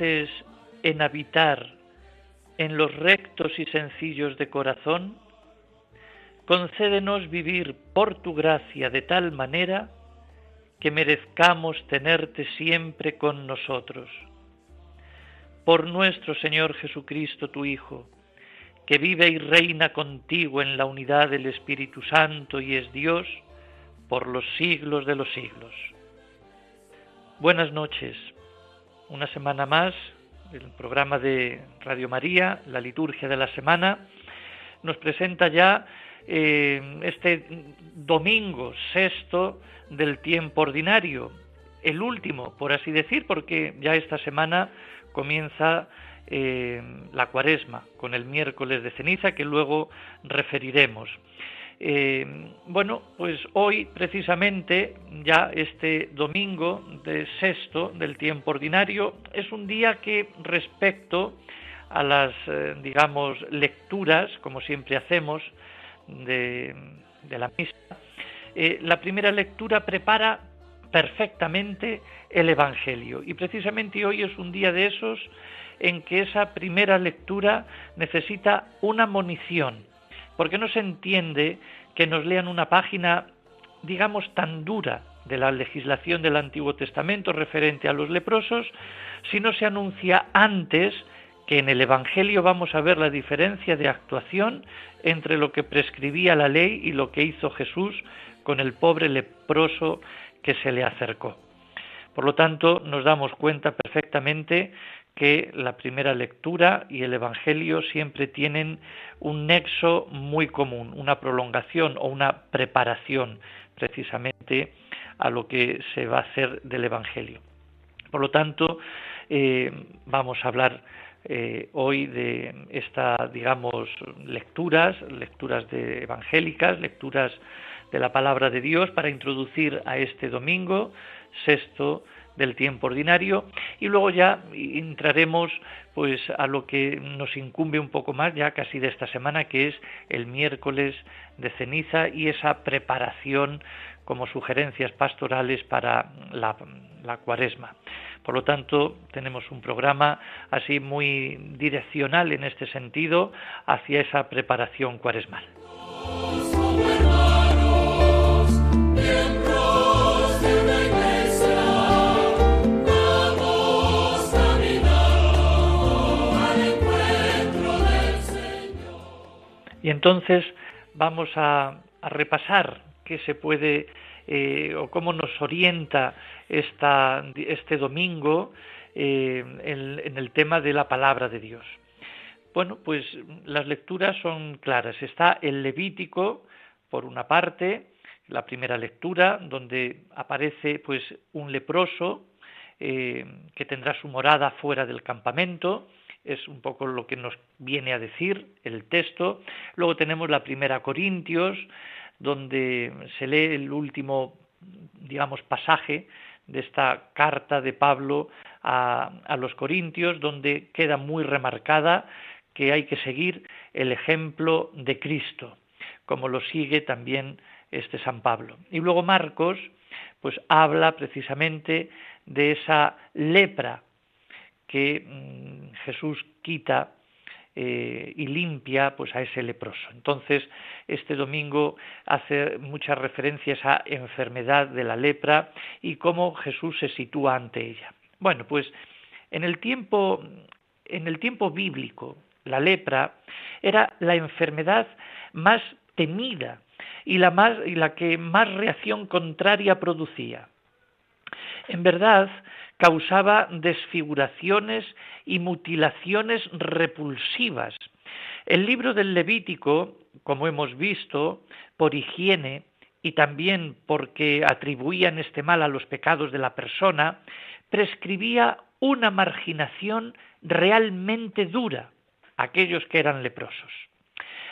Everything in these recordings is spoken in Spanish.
En habitar en los rectos y sencillos de corazón, concédenos vivir por tu gracia de tal manera que merezcamos tenerte siempre con nosotros. Por nuestro Señor Jesucristo, tu Hijo, que vive y reina contigo en la unidad del Espíritu Santo y es Dios por los siglos de los siglos. Buenas noches una semana más, el programa de Radio María, la liturgia de la semana, nos presenta ya eh, este domingo sexto del tiempo ordinario, el último, por así decir, porque ya esta semana comienza eh, la cuaresma con el miércoles de ceniza que luego referiremos. Eh, bueno, pues hoy precisamente, ya este domingo de sexto del tiempo ordinario, es un día que respecto a las, eh, digamos, lecturas, como siempre hacemos, de, la misa, eh, la primera lectura prepara perfectamente el Evangelio. Y precisamente hoy es un día de esos en que esa primera lectura necesita una munición porque no se entiende que nos lean una página, digamos, tan dura de la legislación del Antiguo Testamento referente a los leprosos, si no se anuncia antes que en el Evangelio vamos a ver la diferencia de actuación entre lo que prescribía la ley y lo que hizo Jesús con el pobre leproso que se le acercó. Por lo tanto, nos damos cuenta perfectamente que la primera lectura y el Evangelio siempre tienen un nexo muy común, una prolongación o una preparación precisamente a lo que se va a hacer del Evangelio. Por lo tanto, eh, vamos a hablar eh, hoy de estas, digamos, lecturas, lecturas de evangélicas, lecturas de la palabra de Dios para introducir a este domingo sexto del tiempo ordinario y luego ya entraremos pues a lo que nos incumbe un poco más ya casi de esta semana que es el miércoles de ceniza y esa preparación como sugerencias pastorales para la, la cuaresma. Por lo tanto, tenemos un programa así muy direccional en este sentido hacia esa preparación cuaresmal. Y entonces vamos a, repasar qué se puede eh, o cómo nos orienta esta, este domingo eh, en, el tema de la palabra de Dios. Bueno, pues las lecturas son claras. Está el Levítico, por una parte, la primera lectura, donde aparece pues un leproso eh, que tendrá su morada fuera del campamento, es un poco lo que nos viene a decir el texto. Luego tenemos la primera Corintios, donde se lee el último, digamos, pasaje de esta carta de Pablo a, a los Corintios, donde queda muy remarcada que hay que seguir el ejemplo de Cristo, como lo sigue también este San Pablo. Y luego Marcos, pues habla precisamente de esa lepra que mm, Jesús quita eh, y limpia pues a ese leproso. Entonces, este domingo hace muchas referencias a enfermedad de la lepra y cómo Jesús se sitúa ante ella. Bueno, pues en el tiempo en el tiempo bíblico, la lepra era la enfermedad más temida y la más y la que más reacción contraria producía. En verdad, causaba desfiguraciones y mutilaciones repulsivas. El libro del Levítico, como hemos visto, por higiene y también porque atribuían este mal a los pecados de la persona, prescribía una marginación realmente dura a aquellos que eran leprosos.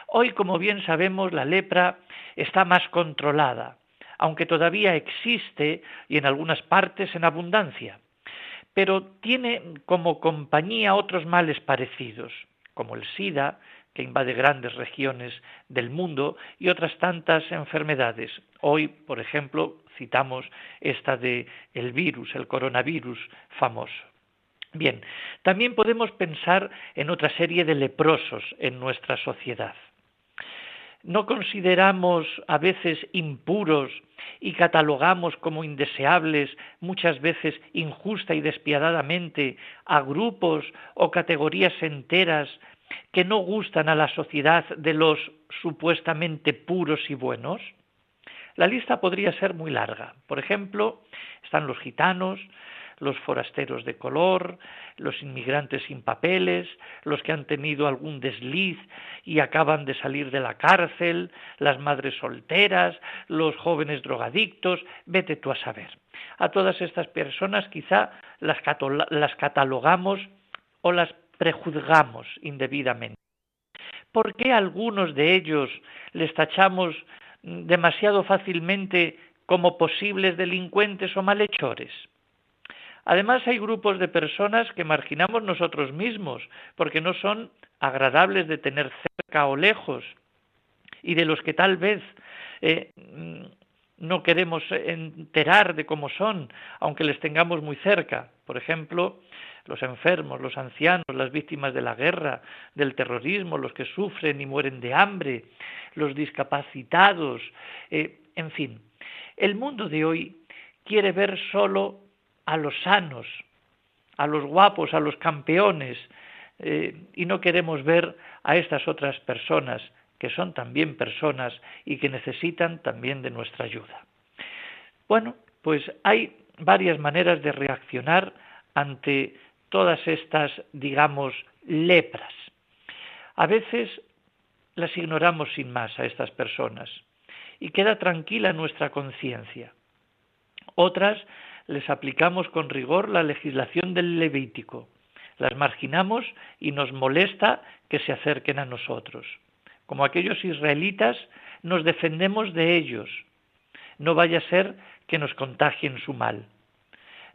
Hoy, como bien sabemos, la lepra está más controlada, aunque todavía existe y en algunas partes en abundancia pero tiene como compañía otros males parecidos, como el SIDA, que invade grandes regiones del mundo, y otras tantas enfermedades. Hoy, por ejemplo, citamos esta de el virus, el coronavirus famoso. Bien, también podemos pensar en otra serie de leprosos en nuestra sociedad. ¿No consideramos a veces impuros y catalogamos como indeseables, muchas veces injusta y despiadadamente, a grupos o categorías enteras que no gustan a la sociedad de los supuestamente puros y buenos? La lista podría ser muy larga. Por ejemplo, están los gitanos, los forasteros de color, los inmigrantes sin papeles, los que han tenido algún desliz y acaban de salir de la cárcel, las madres solteras, los jóvenes drogadictos, vete tú a saber. A todas estas personas quizá las, catalogamos o las prejuzgamos indebidamente. ¿Por qué algunos de ellos les tachamos demasiado fácilmente como posibles delincuentes o malhechores? Además, hay grupos de personas que marginamos nosotros mismos porque no son agradables de tener cerca o lejos y de los que tal vez eh, no queremos enterar de cómo son, aunque les tengamos muy cerca. Por ejemplo, los enfermos, los ancianos, las víctimas de la guerra, del terrorismo, los que sufren y mueren de hambre, los discapacitados, eh, en fin. El mundo de hoy quiere ver solo a los sanos, a los guapos, a los campeones, eh, y no queremos ver a estas otras personas que son también personas y que necesitan también de nuestra ayuda. Bueno, pues hay varias maneras de reaccionar ante todas estas, digamos, lepras. A veces las ignoramos sin más a estas personas y queda tranquila nuestra conciencia. Otras les aplicamos con rigor la legislación del Levítico, las marginamos y nos molesta que se acerquen a nosotros. Como aquellos israelitas, nos defendemos de ellos. No vaya a ser que nos contagien su mal.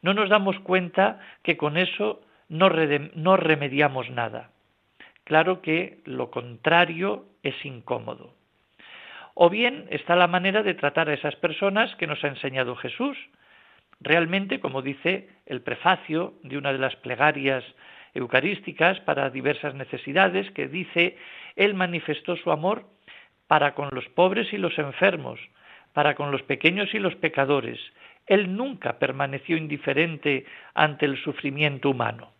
No nos damos cuenta que con eso no, no remediamos nada. Claro que lo contrario es incómodo. O bien está la manera de tratar a esas personas que nos ha enseñado Jesús, Realmente, como dice el prefacio de una de las plegarias eucarísticas para diversas necesidades, que dice, Él manifestó su amor para con los pobres y los enfermos, para con los pequeños y los pecadores. Él nunca permaneció indiferente ante el sufrimiento humano.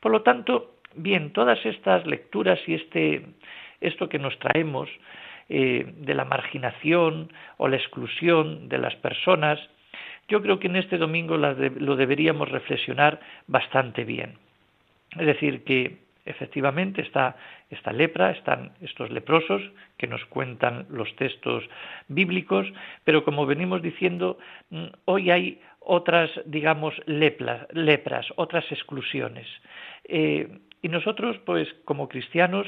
Por lo tanto, bien, todas estas lecturas y este, esto que nos traemos eh, de la marginación o la exclusión de las personas, yo creo que en este domingo lo deberíamos reflexionar bastante bien. Es decir, que efectivamente está esta lepra, están estos leprosos que nos cuentan los textos bíblicos, pero como venimos diciendo, mm, hoy hay otras, digamos, lepras, otras exclusiones. Eh, y nosotros, pues, como cristianos,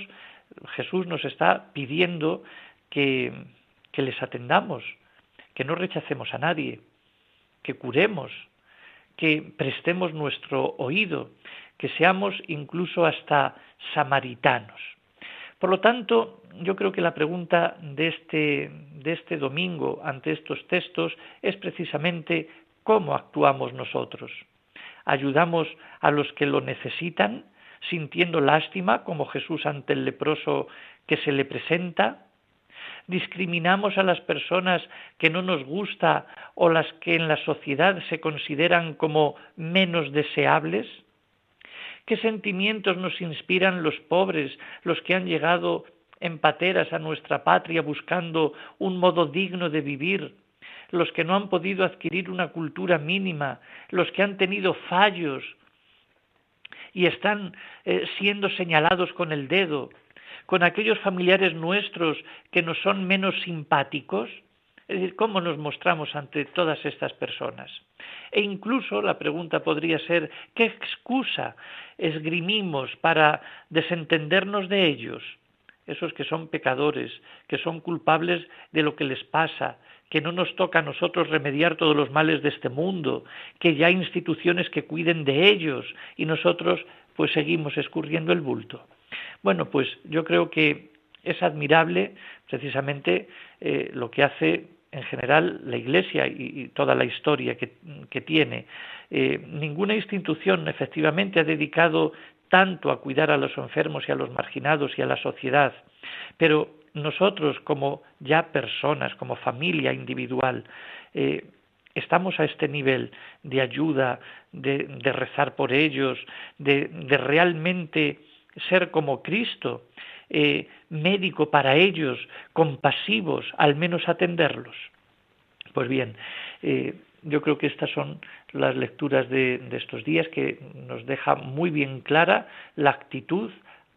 Jesús nos está pidiendo que les atendamos, que no rechacemos a nadie, que curemos, que prestemos nuestro oído, que seamos incluso hasta samaritanos. Por lo tanto, yo creo que la pregunta de este, de este domingo ante estos textos es precisamente cómo actuamos nosotros. ¿Ayudamos a los que lo necesitan, sintiendo lástima como Jesús ante el leproso que se le presenta? Discriminamos a las personas que no nos gusta o las que en la sociedad se consideran como menos deseables? ¿Qué sentimientos nos inspiran los pobres, los que han llegado en pateras a nuestra patria buscando un modo digno de vivir, los que no han podido adquirir una cultura mínima, los que han tenido fallos y están eh, siendo señalados con el dedo, con aquellos familiares nuestros que nos son menos simpáticos? Es decir, ¿cómo nos mostramos ante todas estas personas? E incluso la pregunta podría ser, ¿qué excusa esgrimimos para desentendernos de ellos? Esos que son pecadores, que son culpables de lo que les pasa, que no nos toca a nosotros remediar todos los males de este mundo, que ya hay instituciones que cuiden de ellos y nosotros pues seguimos escurriendo el bulto. Bueno, pues yo creo que es admirable precisamente eh, lo que hace en general la Iglesia y, toda la historia que, tiene. Eh, ninguna institución efectivamente ha dedicado tanto a cuidar a los enfermos y a los marginados y a la sociedad, pero nosotros como ya personas, como familia individual, eh, estamos a este nivel de ayuda, de, rezar por ellos, de, realmente ser como Cristo, eh, médico para ellos, compasivos, al menos atenderlos. Pues bien, eh, yo creo que estas son las lecturas de, estos días que nos deja muy bien clara la actitud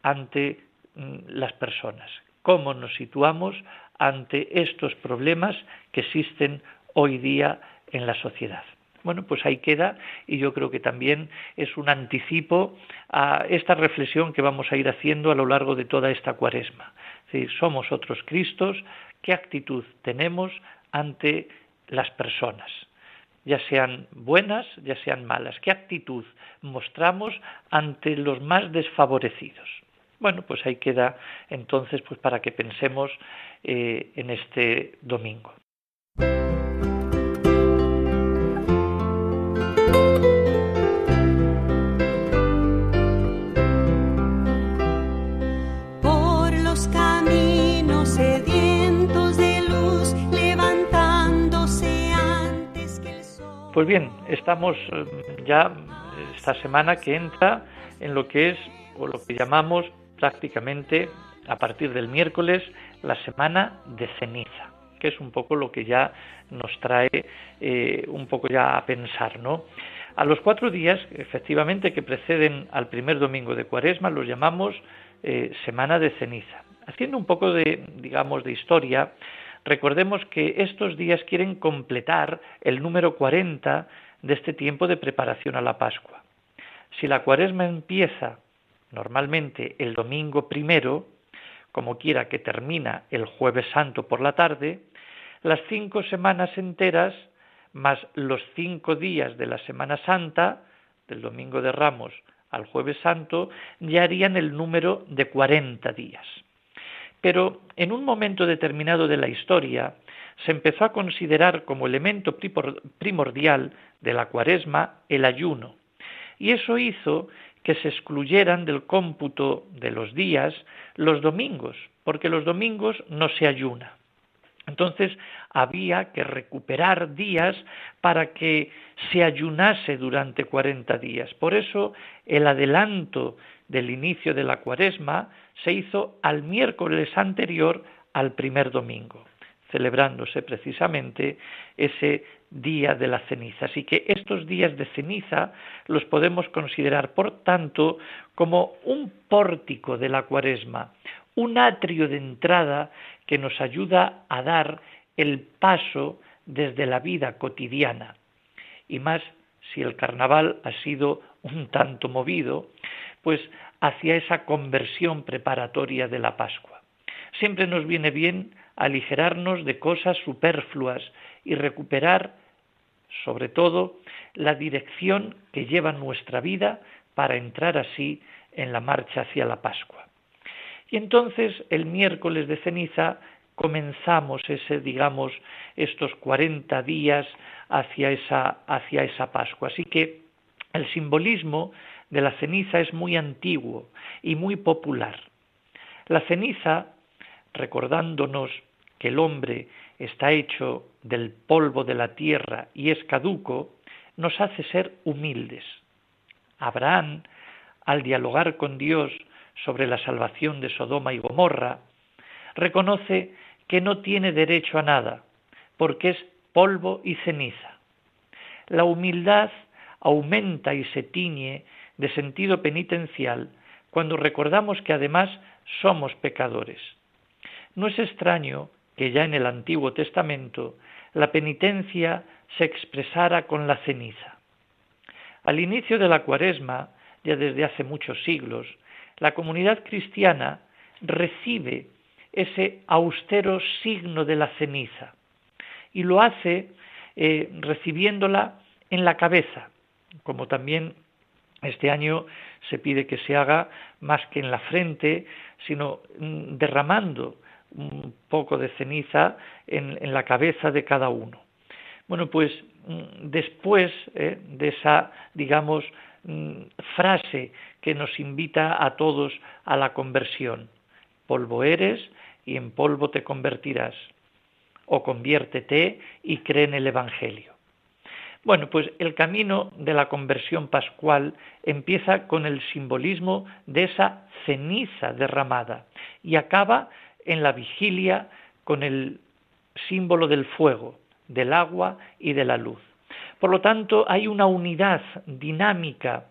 ante mm, las personas, cómo nos situamos ante estos problemas que existen hoy día en la sociedad. Bueno, pues ahí queda y yo creo que también es un anticipo a esta reflexión que vamos a ir haciendo a lo largo de toda esta cuaresma. Es decir, somos otros Cristos, ¿qué actitud tenemos ante las personas? ya sean buenas, ya sean malas. ¿Qué actitud mostramos ante los más desfavorecidos? Bueno, pues ahí queda entonces pues para que pensemos eh, en este domingo. Pues bien, estamos eh, ya esta semana que entra en lo que es o lo que llamamos prácticamente a partir del miércoles la semana de ceniza, que es un poco lo que ya nos trae eh, un poco ya a pensar, ¿no? A los cuatro días, efectivamente, que preceden al primer domingo de Cuaresma, los llamamos eh, semana de ceniza. Haciendo un poco de, digamos, de historia, Recordemos que estos días quieren completar el número 40 de este tiempo de preparación a la Pascua. Si la cuaresma empieza normalmente el domingo primero, como quiera que termina el jueves santo por la tarde, las cinco semanas enteras más los cinco días de la Semana Santa, del domingo de Ramos al jueves santo, ya harían el número de cuarenta días. Pero en un momento determinado de la historia se empezó a considerar como elemento primordial de la cuaresma el ayuno, y eso hizo que se excluyeran del cómputo de los días los domingos, porque los domingos no se ayuna. Entonces había que recuperar días para que se ayunase durante cuarenta días. Por eso el adelanto del inicio de la cuaresma se hizo al miércoles anterior al primer domingo, celebrándose precisamente ese día de la ceniza. Así que estos días de ceniza los podemos considerar, por tanto, como un pórtico de la cuaresma, un atrio de entrada que nos ayuda a dar el paso desde la vida cotidiana. Y más si el carnaval ha sido un tanto movido, pues hacia esa conversión preparatoria de la Pascua. Siempre nos viene bien aligerarnos de cosas superfluas y recuperar, sobre todo, la dirección que lleva nuestra vida para entrar así en la marcha hacia la Pascua. Y entonces el miércoles de ceniza comenzamos ese, digamos, estos 40 días hacia esa, hacia esa Pascua. Así que el simbolismo de la ceniza es muy antiguo y muy popular. La ceniza, recordándonos que el hombre está hecho del polvo de la tierra y es caduco, nos hace ser humildes. Abraham, al dialogar con Dios sobre la salvación de Sodoma y Gomorra, reconoce que no tiene derecho a nada, porque es polvo y ceniza. La humildad aumenta y se tiñe de sentido penitencial cuando recordamos que además somos pecadores. No es extraño que ya en el Antiguo Testamento la penitencia se expresara con la ceniza. Al inicio de la cuaresma, ya desde hace muchos siglos, la comunidad cristiana recibe ese austero signo de la ceniza y lo hace eh, recibiéndola en la cabeza, como también este año se pide que se haga más que en la frente, sino mm, derramando un poco de ceniza en, la cabeza de cada uno. Bueno, pues mm, después eh, de esa, digamos, mm, frase que nos invita a todos a la conversión, polvo eres y en polvo te convertirás, o conviértete y cree en el Evangelio. Bueno, pues el camino de la conversión pascual empieza con el simbolismo de esa ceniza derramada y acaba en la vigilia con el símbolo del fuego, del agua y de la luz. Por lo tanto, hay una unidad dinámica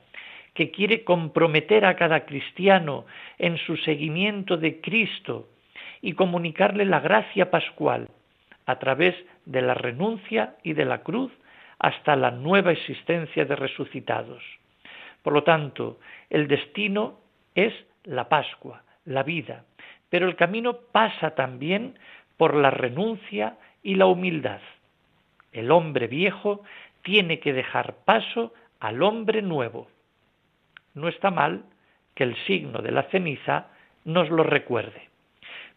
que quiere comprometer a cada cristiano en su seguimiento de Cristo y comunicarle la gracia pascual a través de la renuncia y de la cruz hasta la nueva existencia de resucitados. Por lo tanto, el destino es la Pascua, la vida, pero el camino pasa también por la renuncia y la humildad. El hombre viejo tiene que dejar paso al hombre nuevo. No está mal que el signo de la ceniza nos lo recuerde.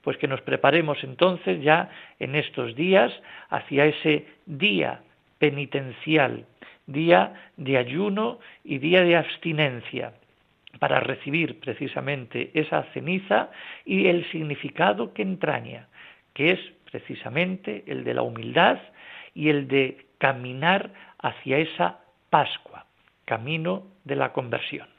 Pues que nos preparemos entonces ya en estos días hacia ese día penitencial, día de ayuno y día de abstinencia, para recibir precisamente esa ceniza y el significado que entraña, que es precisamente el de la humildad y el de caminar hacia esa Pascua, camino de la conversión.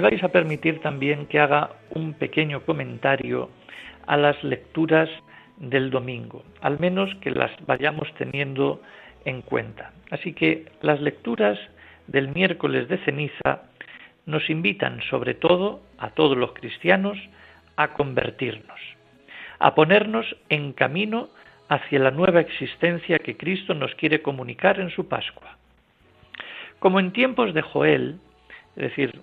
Vais a permitir también que haga un pequeño comentario a las lecturas del domingo, al menos que las vayamos teniendo en cuenta. Así que las lecturas del miércoles de ceniza nos invitan sobre todo a todos los cristianos a convertirnos, a ponernos en camino hacia la nueva existencia que Cristo nos quiere comunicar en su Pascua. Como en tiempos de Joel, es decir,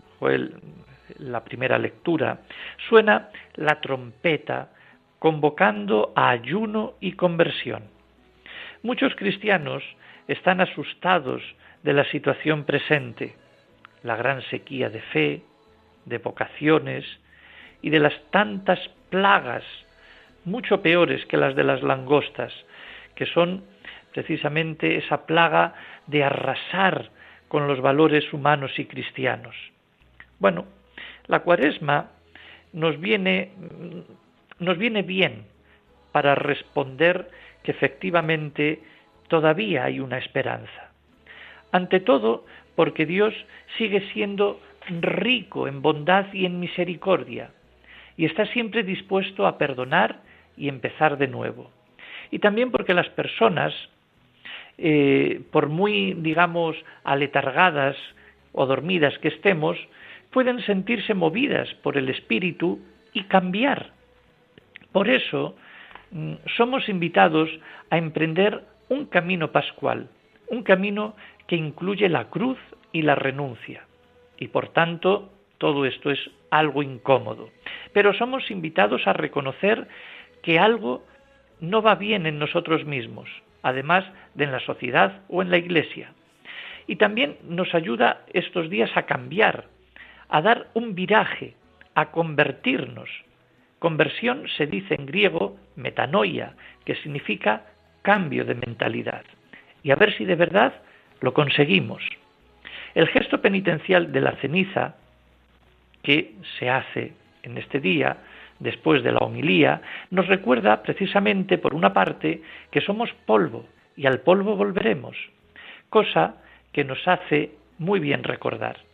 la primera lectura, suena la trompeta convocando a ayuno y conversión. Muchos cristianos están asustados de la situación presente, la gran sequía de fe, de vocaciones y de las tantas plagas, mucho peores que las de las langostas, que son precisamente esa plaga de arrasar con los valores humanos y cristianos. Bueno, la cuaresma nos viene, nos viene bien para responder que efectivamente todavía hay una esperanza. Ante todo, porque Dios sigue siendo rico en bondad y en misericordia, y está siempre dispuesto a perdonar y empezar de nuevo. Y también porque las personas eh, por muy, digamos, aletargadas o dormidas que estemos, pueden sentirse movidas por el Espíritu y cambiar. Por eso mm, somos invitados a emprender un camino pascual, un camino que incluye la cruz y la renuncia. Y por tanto, todo esto es algo incómodo. Pero somos invitados a reconocer que algo no va bien en nosotros mismos, además de en la sociedad o en la Iglesia. Y también nos ayuda estos días a cambiar, a dar un viraje, a convertirnos, Conversión se dice en griego metanoia, que significa cambio de mentalidad. Y a ver si de verdad lo conseguimos. El gesto penitencial de la ceniza, que se hace en este día, después de la homilía, nos recuerda precisamente, por una parte, que somos polvo y al polvo volveremos, cosa que nos hace muy bien recordar.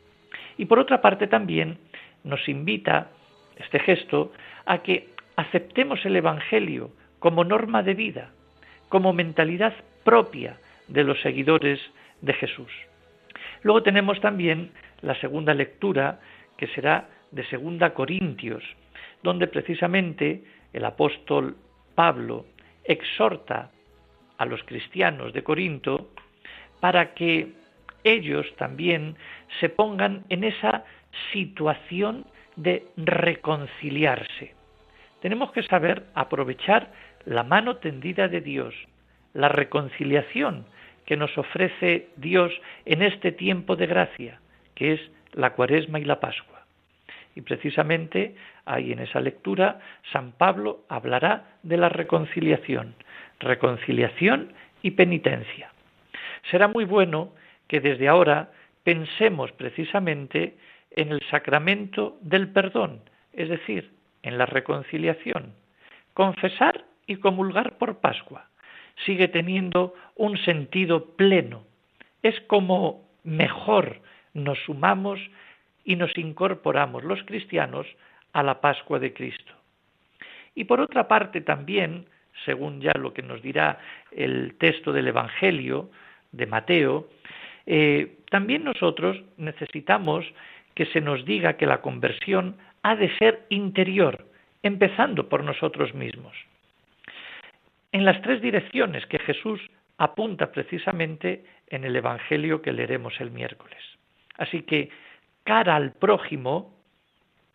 Y por otra parte también nos invita este gesto a que aceptemos el Evangelio como norma de vida, como mentalidad propia de los seguidores de Jesús. Luego tenemos también la segunda lectura, que será de Segunda Corintios, donde precisamente el apóstol Pablo exhorta a los cristianos de Corinto para que ellos también se pongan en esa situación de reconciliarse. Tenemos que saber aprovechar la mano tendida de Dios, la reconciliación que nos ofrece Dios en este tiempo de gracia, que es la cuaresma y la pascua. Y precisamente ahí en esa lectura San Pablo hablará de la reconciliación, reconciliación y penitencia. Será muy bueno que desde ahora pensemos precisamente en el sacramento del perdón, es decir, en la reconciliación. Confesar y comulgar por Pascua sigue teniendo un sentido pleno. Es como mejor nos sumamos y nos incorporamos los cristianos a la Pascua de Cristo. Y por otra parte también, según ya lo que nos dirá el texto del Evangelio de Mateo, eh, también nosotros necesitamos que se nos diga que la conversión ha de ser interior, empezando por nosotros mismos. En las tres direcciones que Jesús apunta precisamente en el Evangelio que leeremos el miércoles. Así que, cara al prójimo,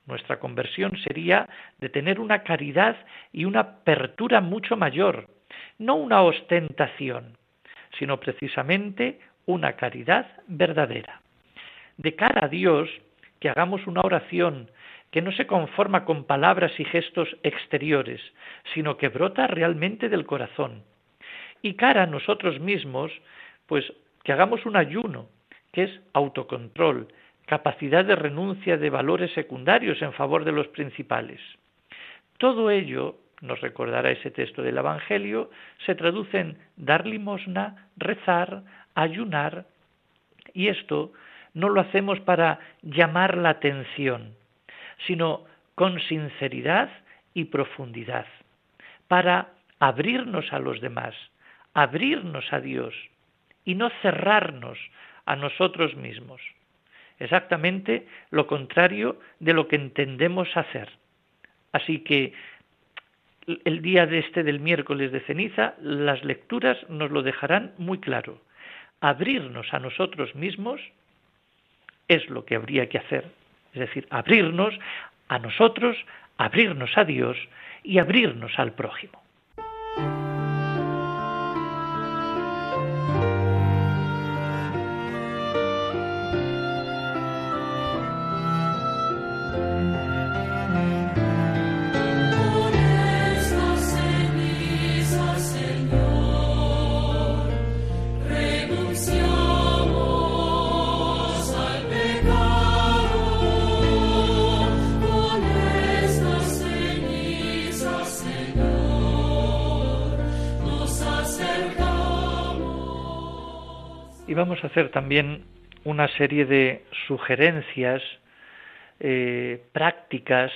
nuestra conversión sería de tener una caridad y una apertura mucho mayor, no una ostentación, sino precisamente una caridad verdadera. De cara a Dios, que hagamos una oración que no se conforma con palabras y gestos exteriores, sino que brota realmente del corazón. Y cara a nosotros mismos, pues que hagamos un ayuno, que es autocontrol, capacidad de renuncia de valores secundarios en favor de los principales. Todo ello, nos recordará ese texto del Evangelio, se traduce en dar limosna, rezar, ayunar, y esto no lo hacemos para llamar la atención, sino con sinceridad y profundidad, para abrirnos a los demás, abrirnos a Dios y no cerrarnos a nosotros mismos. Exactamente lo contrario de lo que entendemos hacer. Así que el día de este del miércoles de ceniza, las lecturas nos lo dejarán muy claro. Abrirnos a nosotros mismos es lo que habría que hacer. Es decir, abrirnos a nosotros, abrirnos a Dios y abrirnos al prójimo. Vamos a hacer también una serie de sugerencias eh, prácticas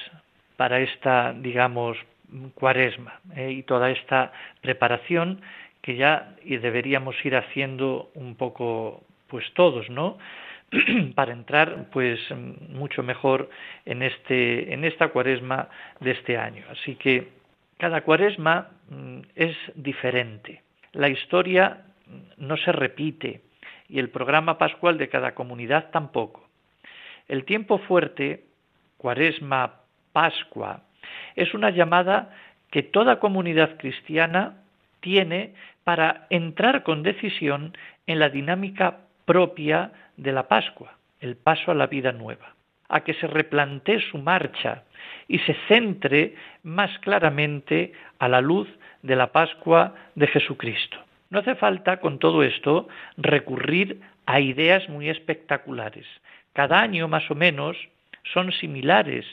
para esta, digamos, cuaresma eh, y toda esta preparación que ya y deberíamos ir haciendo un poco, pues todos, ¿no? para entrar pues mucho mejor en este en esta cuaresma de este año. Así que cada cuaresma mm, es diferente. La historia no se repite, y el programa pascual de cada comunidad tampoco. El tiempo fuerte, cuaresma, pascua, es una llamada que toda comunidad cristiana tiene para entrar con decisión en la dinámica propia de la Pascua, el paso a la vida nueva. a que se replantee su marcha y se centre más claramente a la luz de la Pascua de Jesucristo. No hace falta, con todo esto, recurrir a ideas muy espectaculares. Cada año, más o menos, son similares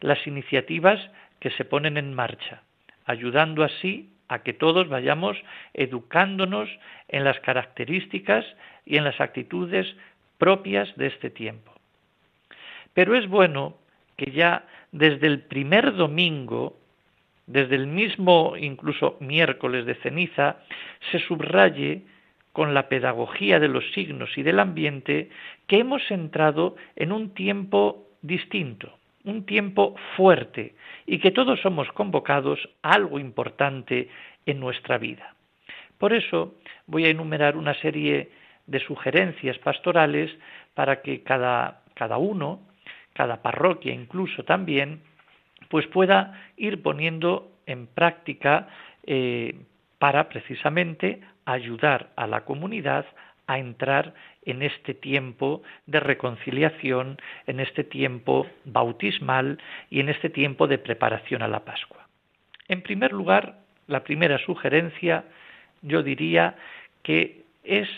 las iniciativas que se ponen en marcha, ayudando así a que todos vayamos educándonos en las características y en las actitudes propias de este tiempo. Pero es bueno que ya desde el primer domingo, desde el mismo incluso miércoles de ceniza, se subraye con la pedagogía de los signos y del ambiente que hemos entrado en un tiempo distinto, un tiempo fuerte y que todos somos convocados a algo importante en nuestra vida. Por eso voy a enumerar una serie de sugerencias pastorales para que cada, cada uno, cada parroquia incluso también, pues pueda ir poniendo en práctica eh, para precisamente ayudar a la comunidad a entrar en este tiempo de reconciliación, en este tiempo bautismal y en este tiempo de preparación a la Pascua. En primer lugar, la primera sugerencia yo diría que es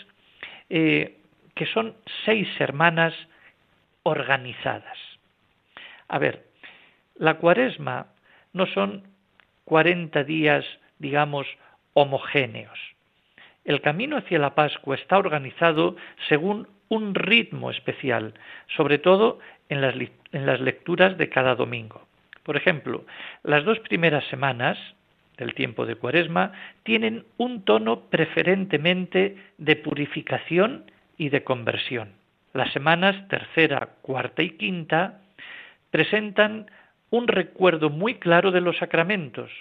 eh, que son seis hermanas organizadas. A ver, la cuaresma no son cuarenta días, digamos, homogéneos. El camino hacia la Pascua está organizado según un ritmo especial, sobre todo en las, en las lecturas de cada domingo. Por ejemplo, las dos primeras semanas del tiempo de Cuaresma tienen un tono preferentemente de purificación y de conversión. Las semanas tercera, cuarta y quinta presentan un recuerdo muy claro de los sacramentos,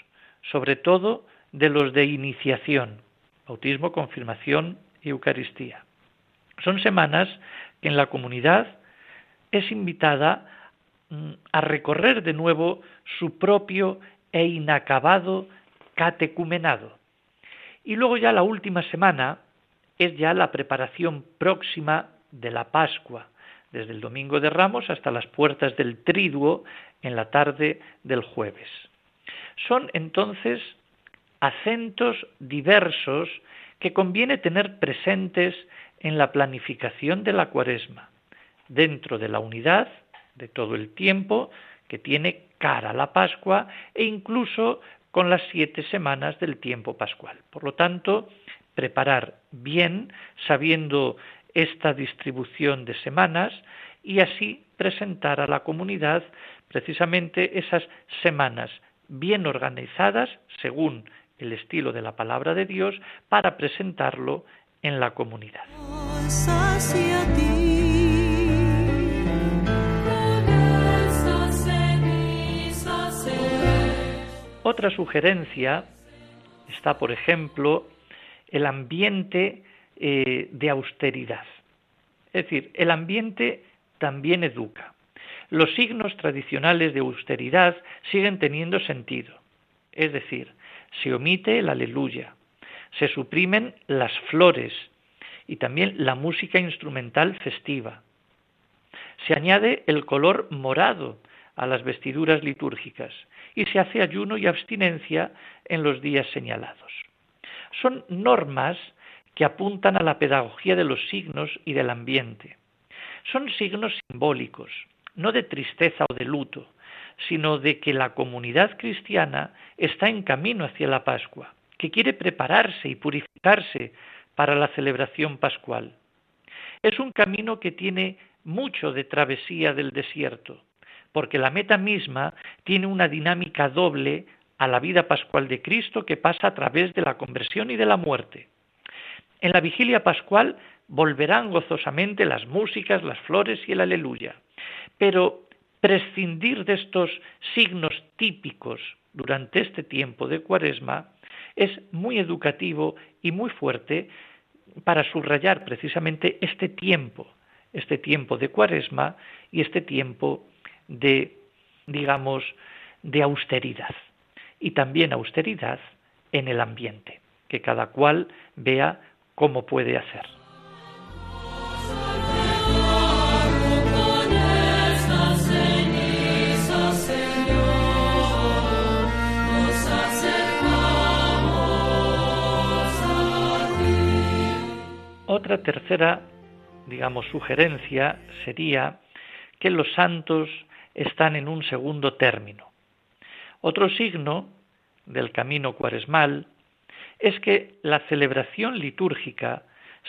sobre todo de los de iniciación, bautismo, confirmación y Eucaristía. Son semanas que en la comunidad es invitada mm, a recorrer de nuevo su propio e inacabado catecumenado. Y luego ya la última semana es ya la preparación próxima de la Pascua, desde el Domingo de Ramos hasta las puertas del Triduo en la tarde del jueves. Son entonces acentos diversos que conviene tener presentes en la planificación de la cuaresma, dentro de la unidad de todo el tiempo que tiene cara a la Pascua e incluso con las siete semanas del tiempo pascual. Por lo tanto, preparar bien, sabiendo esta distribución de semanas, y así presentar a la comunidad precisamente esas semanas bien organizadas según el estilo de la palabra de Dios para presentarlo en la comunidad. Otra sugerencia está, por ejemplo, el ambiente eh, de austeridad. Es decir, el ambiente también educa. Los signos tradicionales de austeridad siguen teniendo sentido. Es decir, se omite el aleluya, se suprimen las flores y también la música instrumental festiva. Se añade el color morado a las vestiduras litúrgicas y se hace ayuno y abstinencia en los días señalados. Son normas que apuntan a la pedagogía de los signos y del ambiente. Son signos simbólicos, no de tristeza o de luto, sino de que la comunidad cristiana está en camino hacia la Pascua, que quiere prepararse y purificarse para la celebración pascual. Es un camino que tiene mucho de travesía del desierto, porque la meta misma tiene una dinámica doble a la vida pascual de Cristo que pasa a través de la conversión y de la muerte. En la vigilia pascual volverán gozosamente las músicas, las flores y el aleluya. Pero prescindir de estos signos típicos durante este tiempo de cuaresma es muy educativo y muy fuerte para subrayar precisamente este tiempo, este tiempo de cuaresma y este tiempo de, digamos, de austeridad. Y también austeridad en el ambiente, que cada cual vea cómo puede hacer. Otra tercera, digamos, sugerencia sería que los santos están en un segundo término. Otro signo del camino cuaresmal es que la celebración litúrgica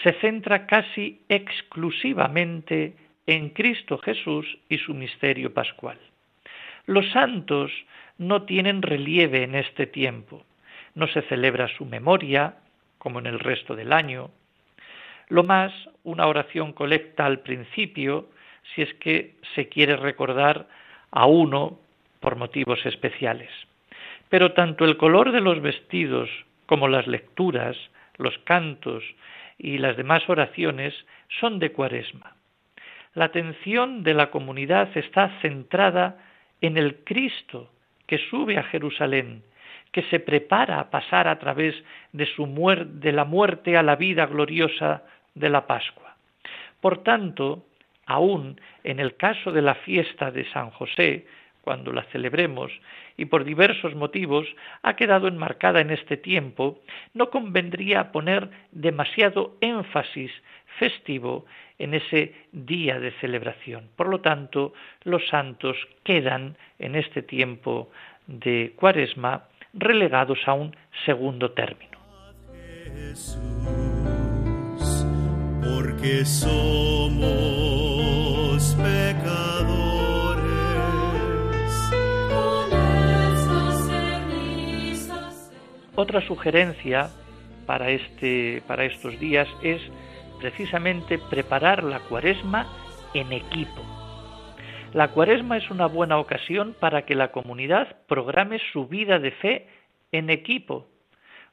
se centra casi exclusivamente en Cristo Jesús y su misterio pascual. Los santos no tienen relieve en este tiempo, no se celebra su memoria, como en el resto del año, lo más una oración colecta al principio, si es que se quiere recordar a uno por motivos especiales. Pero tanto el color de los vestidos como las lecturas, los cantos y las demás oraciones son de cuaresma. La atención de la comunidad está centrada en el Cristo que sube a Jerusalén, que se prepara a pasar a través de, su de la muerte a la vida gloriosa de la Pascua. Por tanto, aún en el caso de la fiesta de San José, cuando la celebremos y por diversos motivos ha quedado enmarcada en este tiempo, no convendría poner demasiado énfasis festivo en ese día de celebración. Por lo tanto, los santos quedan en este tiempo de cuaresma relegados a un segundo término. porque somos Otra sugerencia para, este, para estos días es precisamente preparar la cuaresma en equipo. La cuaresma es una buena ocasión para que la comunidad programe su vida de fe en equipo,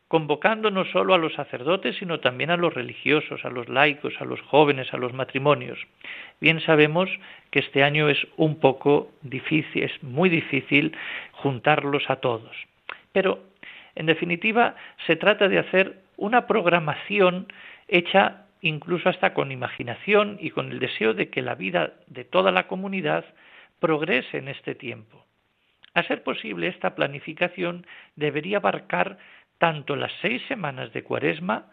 convocando no solo a los sacerdotes, sino también a los religiosos, a los laicos, a los jóvenes, a los matrimonios. Bien sabemos que este año es un poco difícil, es muy difícil juntarlos a todos. Pero, en definitiva, se trata de hacer una programación hecha incluso hasta con imaginación y con el deseo de que la vida de toda la comunidad progrese en este tiempo. A ser posible, esta planificación debería abarcar tanto las seis semanas de Cuaresma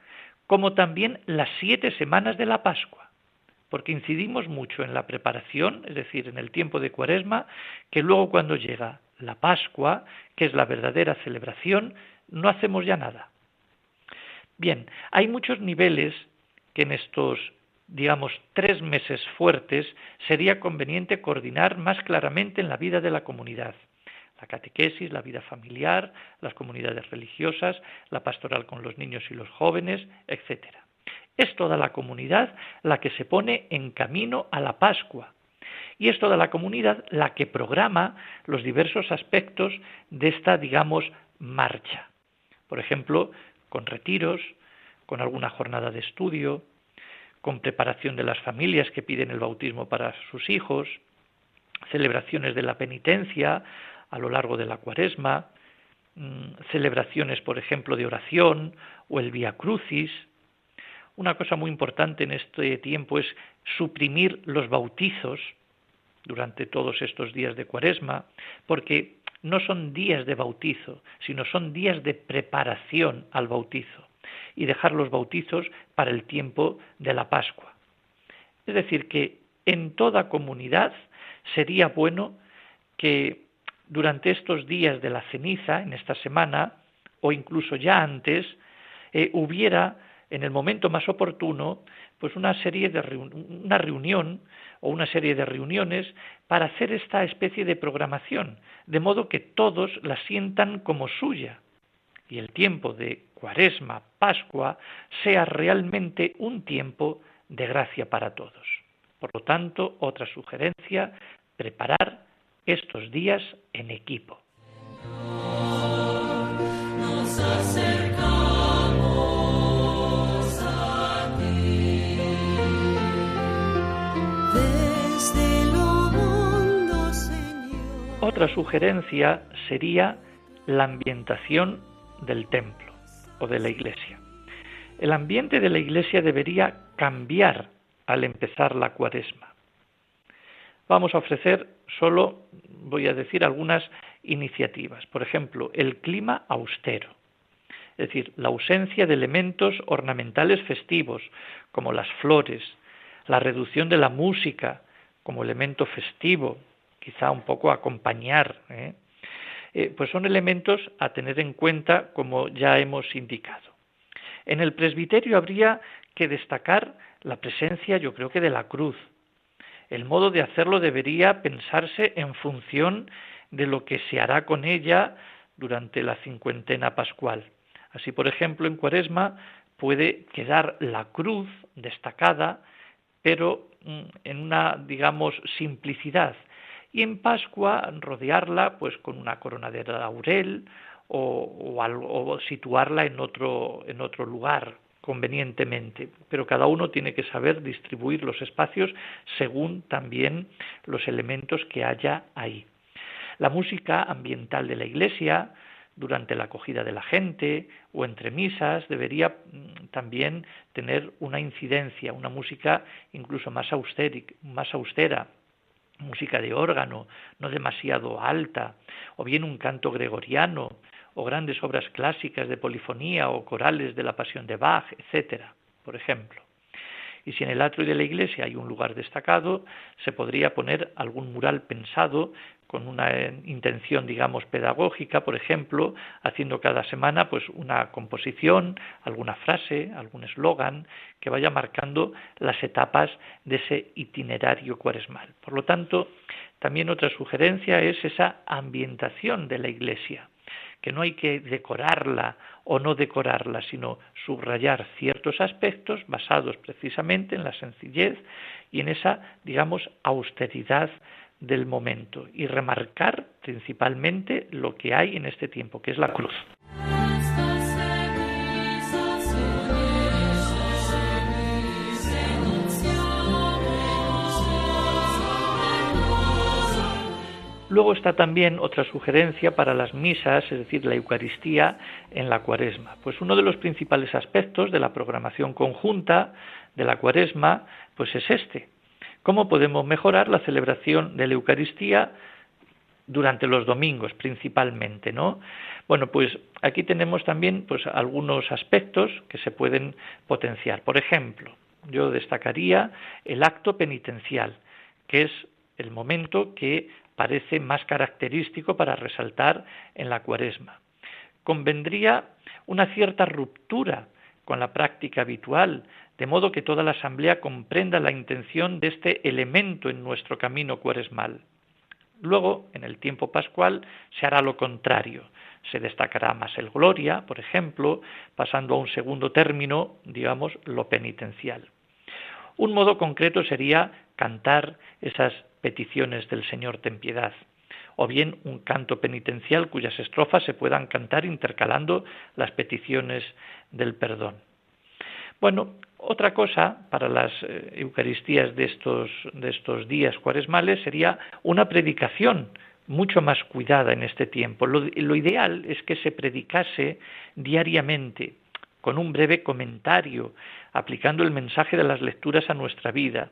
como también las siete semanas de la Pascua, porque incidimos mucho en la preparación, es decir, en el tiempo de Cuaresma, que luego cuando llega la Pascua, que es la verdadera celebración, no hacemos ya nada. Bien, hay muchos niveles que en estos, digamos, tres meses fuertes sería conveniente coordinar más claramente en la vida de la comunidad. La catequesis, la vida familiar, las comunidades religiosas, la pastoral con los niños y los jóvenes, etc. Es toda la comunidad la que se pone en camino a la Pascua, y es toda la comunidad la que programa los diversos aspectos de esta, digamos, marcha. Por ejemplo, con retiros, con alguna jornada de estudio, con preparación de las familias que piden el bautismo para sus hijos, celebraciones de la penitencia a lo largo de la cuaresma, mm, celebraciones, por ejemplo, de oración o el Via Crucis. Una cosa muy importante en este tiempo es suprimir los bautizos durante todos estos días de cuaresma, porque no son días de bautizo, sino son días de preparación al bautizo y dejar los bautizos para el tiempo de la Pascua. Es decir, que en toda comunidad sería bueno que durante estos días de la ceniza, en esta semana, o incluso ya antes, eh, hubiera en el momento más oportuno pues una serie de una reunión o una serie de reuniones para hacer esta especie de programación, de modo que todos la sientan como suya y el tiempo de Cuaresma, Pascua, sea realmente un tiempo de gracia para todos. Por lo tanto, otra sugerencia, preparar estos días en equipo. Otra sugerencia sería la ambientación del templo o de la iglesia. El ambiente de la iglesia debería cambiar al empezar la cuaresma. Vamos a ofrecer solo, voy a decir, algunas iniciativas. Por ejemplo, el clima austero. es decir, la ausencia de elementos ornamentales festivos, como las flores, la reducción de la música como elemento festivo, quizá un poco acompañar, ¿eh? Eh, pues son elementos a tener en cuenta como ya hemos indicado. En el presbiterio habría que destacar la presencia, yo creo que de la cruz. El modo de hacerlo debería pensarse en función de lo que se hará con ella durante la cincuentena pascual. Así, por ejemplo, en Cuaresma puede quedar la cruz destacada, pero mm, en una, digamos, simplicidad. Y en Pascua rodearla pues con una corona de laurel o, situarla en otro, en otro lugar convenientemente, pero cada uno tiene que saber distribuir los espacios según también los elementos que haya ahí. La música ambiental de la iglesia, durante la acogida de la gente o entre misas debería mm, también tener una incidencia, una música incluso más, más austera, música de órgano, no demasiado alta, o bien un canto gregoriano, o grandes obras clásicas de polifonía o corales de la Pasión de Bach, etcétera, por ejemplo. Y si en el atrio de la iglesia hay un lugar destacado, se podría poner algún mural pensado con una intención, digamos, pedagógica, por ejemplo, haciendo cada semana pues una composición, alguna frase, algún eslogan que vaya marcando las etapas de ese itinerario cuaresmal. Por lo tanto, también otra sugerencia es esa ambientación de la iglesia que no hay que decorarla o no decorarla, sino subrayar ciertos aspectos basados precisamente en la sencillez y en esa, digamos, austeridad del momento y remarcar principalmente lo que hay en este tiempo, que es la cruz. Luego está también otra sugerencia para las misas, es decir, la Eucaristía en la Cuaresma. Pues uno de los principales aspectos de la programación conjunta de la Cuaresma, pues es este. ¿Cómo podemos mejorar la celebración de la Eucaristía durante los domingos principalmente, ¿no? Bueno, pues aquí tenemos también pues algunos aspectos que se pueden potenciar. Por ejemplo, yo destacaría el acto penitencial, que es el momento que parece más característico para resaltar en la cuaresma. Convendría una cierta ruptura con la práctica habitual, de modo que toda la Asamblea comprenda la intención de este elemento en nuestro camino cuaresmal. Luego, en el tiempo pascual, se hará lo contrario. Se destacará más el gloria, por ejemplo, pasando a un segundo término, digamos, lo penitencial. Un modo concreto sería cantar esas peticiones del Señor ten piedad, o bien un canto penitencial cuyas estrofas se puedan cantar intercalando las peticiones del perdón. Bueno, otra cosa para las eh, Eucaristías de estos, de estos días cuaresmales sería una predicación mucho más cuidada en este tiempo. lo ideal es que se predicase diariamente, con un breve comentario, aplicando el mensaje de las lecturas a nuestra vida,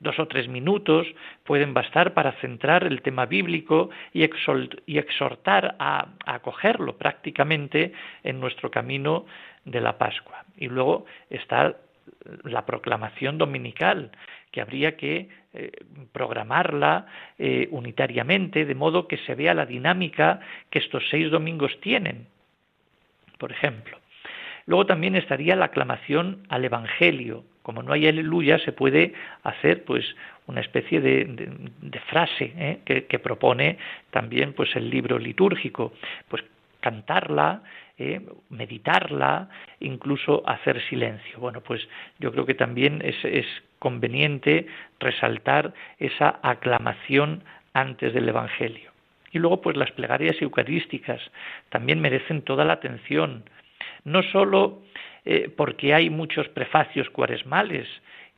Dos o tres minutos pueden bastar para centrar el tema bíblico y, exhortar a, acogerlo prácticamente en nuestro camino de la Pascua. Y luego está la proclamación dominical, que habría que eh, programarla eh, unitariamente, de modo que se vea la dinámica que estos seis domingos tienen, por ejemplo. Luego también estaría la aclamación al Evangelio, como no hay aleluya, se puede hacer pues una especie de, frase ¿eh? que, propone también pues el libro litúrgico, pues cantarla, ¿eh? meditarla, incluso hacer silencio. Bueno, pues yo creo que también es, es conveniente resaltar esa aclamación antes del Evangelio. Y luego, pues las plegarias eucarísticas también merecen toda la atención, no sólo eh, porque hay muchos prefacios cuaresmales,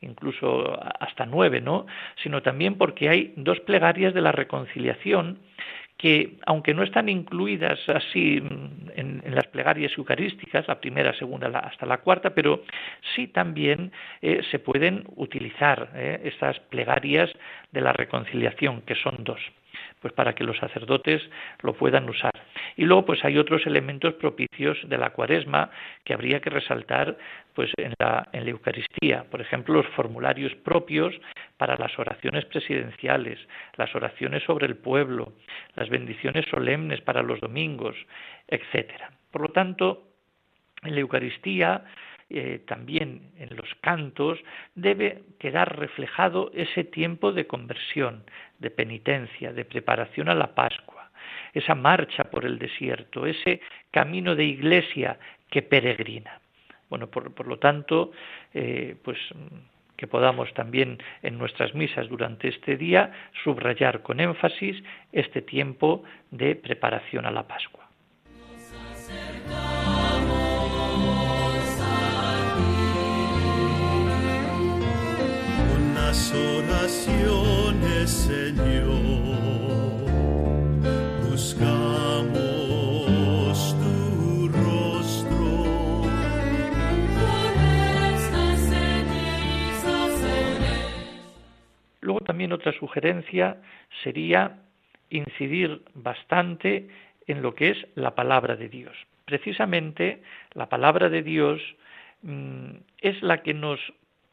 incluso hasta nueve, ¿no? Sino también porque hay dos plegarias de la reconciliación que, aunque no están incluidas así en, las plegarias eucarísticas, la primera, segunda hasta la cuarta, pero sí también eh, se pueden utilizar eh, estas plegarias de la reconciliación, que son dos, pues para que los sacerdotes lo puedan usar. Y luego pues hay otros elementos propicios de la cuaresma que habría que resaltar pues en la, en la Eucaristía, por ejemplo, los formularios propios para las oraciones presidenciales, las oraciones sobre el pueblo, las bendiciones solemnes para los domingos, etcétera. Por lo tanto, en la Eucaristía eh, también en los cantos, debe quedar reflejado ese tiempo de conversión, de penitencia, de preparación a la Pascua, esa marcha por el desierto, ese camino de iglesia que peregrina. Bueno, por, lo tanto, eh, pues que podamos también en nuestras misas durante este día subrayar con énfasis este tiempo de preparación a la Pascua. Señor, Luego también otra sugerencia sería incidir bastante en lo que es la palabra de Dios. Precisamente la palabra de Dios mm, es la que nos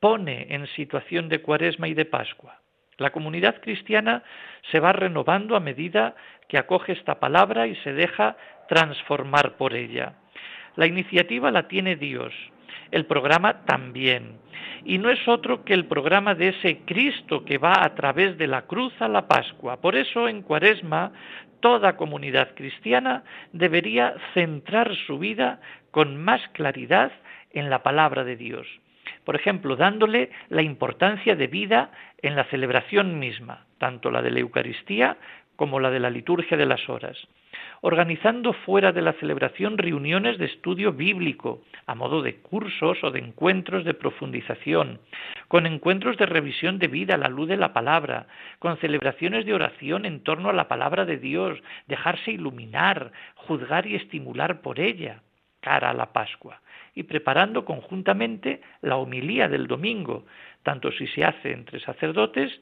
pone en situación de cuaresma y de Pascua. La comunidad cristiana se va renovando a medida que acoge esta palabra y se deja transformar por ella. La iniciativa la tiene Dios, el programa también. Y no es otro que el programa de ese Cristo que va a través de la cruz a la Pascua. Por eso en Cuaresma toda comunidad cristiana debería centrar su vida con más claridad en la palabra de Dios por ejemplo, dándole la importancia de vida en la celebración misma, tanto la de la Eucaristía como la de la liturgia de las horas, organizando fuera de la celebración reuniones de estudio bíblico, a modo de cursos o de encuentros de profundización, con encuentros de revisión de vida a la luz de la palabra, con celebraciones de oración en torno a la palabra de Dios, dejarse iluminar, juzgar y estimular por ella, cara a la Pascua y preparando conjuntamente la homilía del domingo, tanto si se hace entre sacerdotes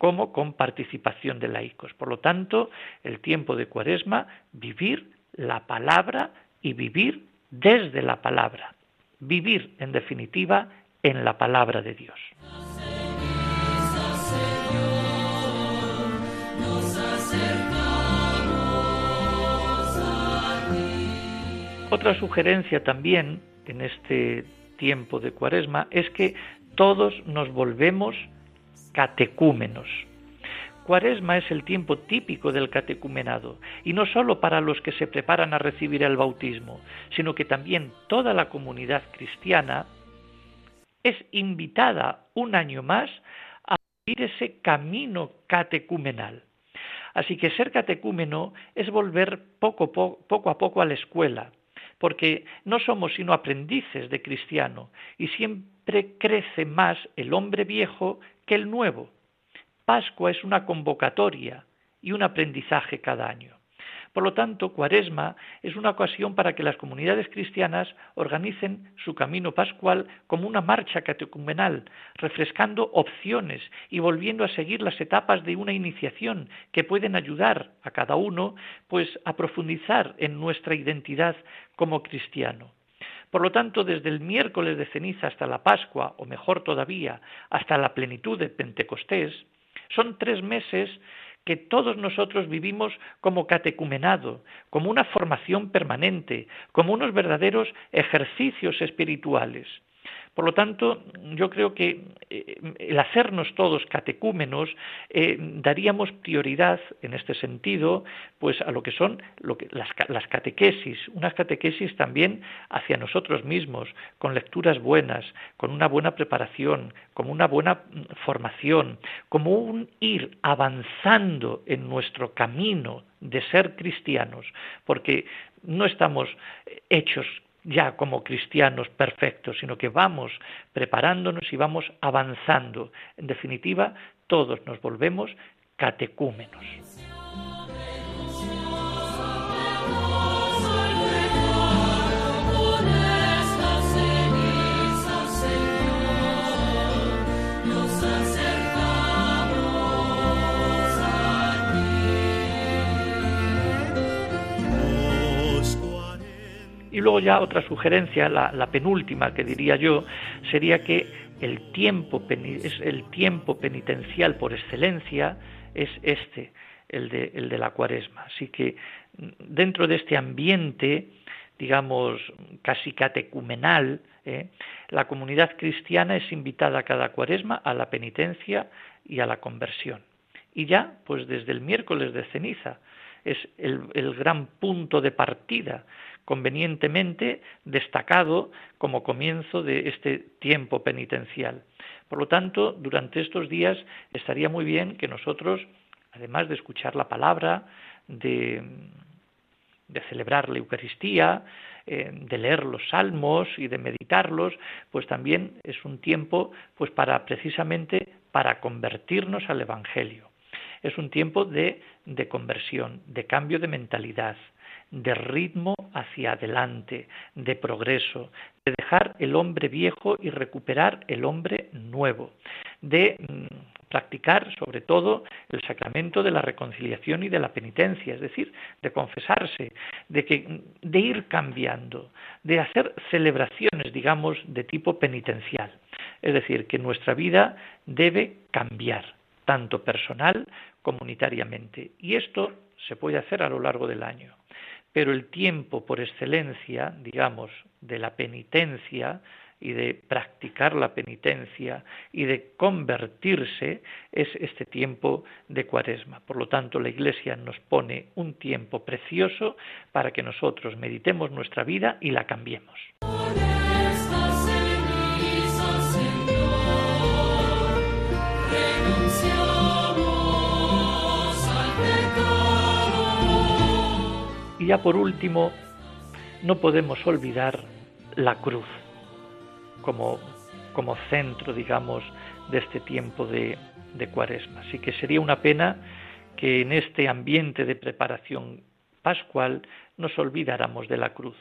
como con participación de laicos. Por lo tanto, el tiempo de Cuaresma, vivir la palabra y vivir desde la palabra. Vivir, en definitiva, en la palabra de Dios. Otra sugerencia también en este tiempo de cuaresma es que todos nos volvemos catecúmenos. Cuaresma es el tiempo típico del catecumenado, y no sólo para los que se preparan a recibir el bautismo, sino que también toda la comunidad cristiana es invitada un año más a vivir ese camino catecumenal. Así que ser catecúmeno es volver poco, poco a poco a la escuela, porque no somos sino aprendices de cristiano y siempre crece más el hombre viejo que el nuevo. Pascua es una convocatoria y un aprendizaje cada año. Por lo tanto, Cuaresma es una ocasión para que las comunidades cristianas organicen su camino pascual como una marcha catecumenal, refrescando opciones y volviendo a seguir las etapas de una iniciación que pueden ayudar a cada uno pues a profundizar en nuestra identidad como cristiano. Por lo tanto, desde el miércoles de ceniza hasta la Pascua, o mejor todavía, hasta la plenitud de Pentecostés, son tres meses que todos nosotros vivimos como catecumenado, como una formación permanente, como unos verdaderos ejercicios espirituales. Por lo tanto, yo creo que eh, el hacernos todos catecúmenos eh, daríamos prioridad en este sentido, pues a lo que son las, las, catequesis, unas catequesis también hacia nosotros mismos, con lecturas buenas, con una buena preparación, con una buena mm, formación, como un ir avanzando en nuestro camino de ser cristianos, porque no estamos hechos ya como cristianos perfectos, sino que vamos preparándonos y vamos avanzando. En definitiva, todos nos volvemos catecúmenos. Y luego ya otra sugerencia, la, penúltima que diría yo, sería que el tiempo, el tiempo penitencial por excelencia es este, el de, el de la cuaresma. Así que mm, dentro de este ambiente, digamos, casi catecumenal, ¿eh? la comunidad cristiana es invitada cada cuaresma a la penitencia y a la conversión. Y ya, pues desde el miércoles de ceniza, es el, el gran punto de partida convenientemente destacado como comienzo de este tiempo penitencial. Por lo tanto, durante estos días estaría muy bien que nosotros, además de escuchar la palabra, de, celebrar la Eucaristía, eh, de leer los salmos y de meditarlos, pues también es un tiempo pues para precisamente para convertirnos al Evangelio. Es un tiempo de conversión, de cambio de mentalidad, de ritmo hacia adelante, de progreso, de dejar el hombre viejo y recuperar el hombre nuevo, de mm, practicar sobre todo el sacramento de la reconciliación y de la penitencia, es decir, de confesarse, de, que, de ir cambiando, de hacer celebraciones, digamos, de tipo penitencial. Es decir, que nuestra vida debe cambiar, tanto personal, comunitariamente. Y esto se puede hacer a lo largo del año pero el tiempo por excelencia, digamos, de la penitencia y de practicar la penitencia y de convertirse es este tiempo de cuaresma. Por lo tanto, la Iglesia nos pone un tiempo precioso para que nosotros meditemos nuestra vida y la cambiemos. Ya por último, no podemos olvidar la cruz como, como centro, digamos, de este tiempo de, de cuaresma. Así que sería una pena que en este ambiente de preparación pascual nos olvidáramos de la cruz.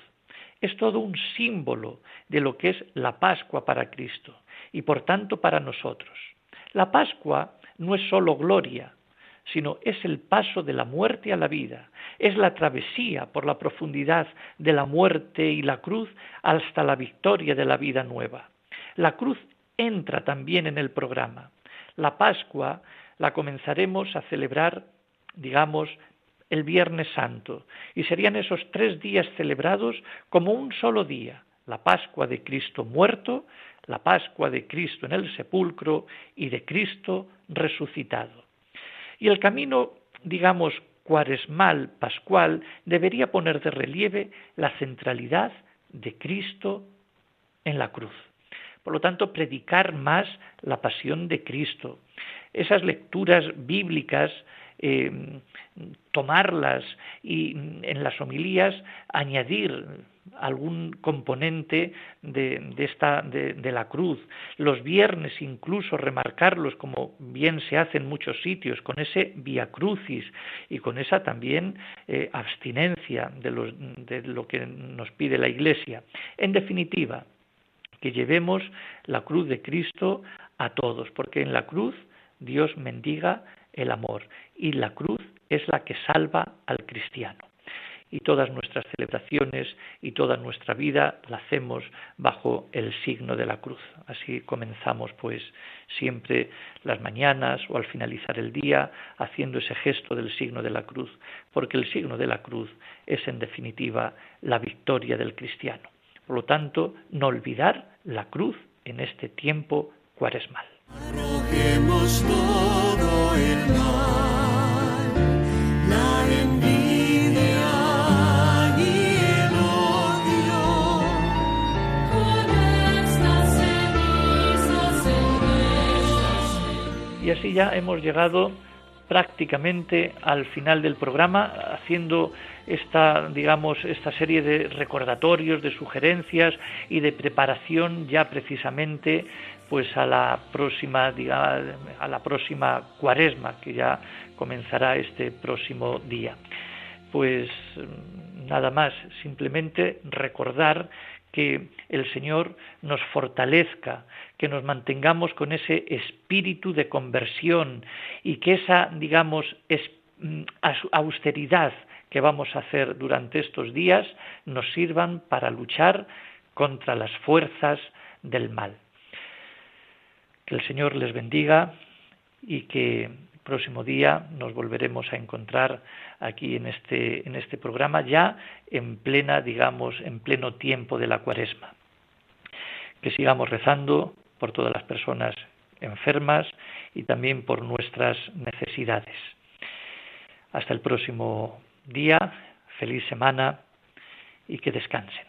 Es todo un símbolo de lo que es la Pascua para Cristo y por tanto para nosotros. La Pascua no es sólo gloria, sino es el paso de la muerte a la vida, es la travesía por la profundidad de la muerte y la cruz hasta la victoria de la vida nueva. La cruz entra también en el programa. La Pascua la comenzaremos a celebrar, digamos, el Viernes Santo, y serían esos tres días celebrados como un solo día, la Pascua de Cristo muerto, la Pascua de Cristo en el sepulcro y de Cristo resucitado. Y el camino, digamos, cuaresmal, pascual, debería poner de relieve la centralidad de Cristo en la cruz. Por lo tanto, predicar más la pasión de Cristo. Esas lecturas bíblicas eh, tomarlas y en las homilías añadir algún componente de, esta, de, la cruz. Los viernes incluso remarcarlos como bien se hace en muchos sitios, con ese via crucis y con esa también eh, abstinencia de, de lo que nos pide la Iglesia. En definitiva, que llevemos la cruz de Cristo a todos, porque en la cruz Dios mendiga el amor y la cruz es la que salva al cristiano y todas nuestras celebraciones y toda nuestra vida la hacemos bajo el signo de la cruz. Así comenzamos pues siempre las mañanas o al finalizar el día haciendo ese gesto del signo de la cruz, porque el signo de la cruz es en definitiva la victoria del cristiano. Por lo tanto, no olvidar la cruz en este tiempo cuaresmal. Así ya hemos llegado prácticamente al final del programa haciendo esta digamos esta serie de recordatorios de sugerencias y de preparación ya precisamente pues a la próxima a la próxima cuaresma que ya comenzará este próximo día. Pues nada más simplemente recordar que el Señor nos fortalezca, que nos mantengamos con ese espíritu de conversión y que esa, digamos, mm, austeridad que vamos a hacer durante estos días nos sirvan para luchar contra las fuerzas del mal. Que el Señor les bendiga y que el próximo día nos volveremos a encontrar aquí en este, en este programa ya en plena, digamos, en pleno tiempo de la cuaresma. Que sigamos rezando por todas las personas enfermas y también por nuestras necesidades. Hasta el próximo día, feliz semana y que descansen.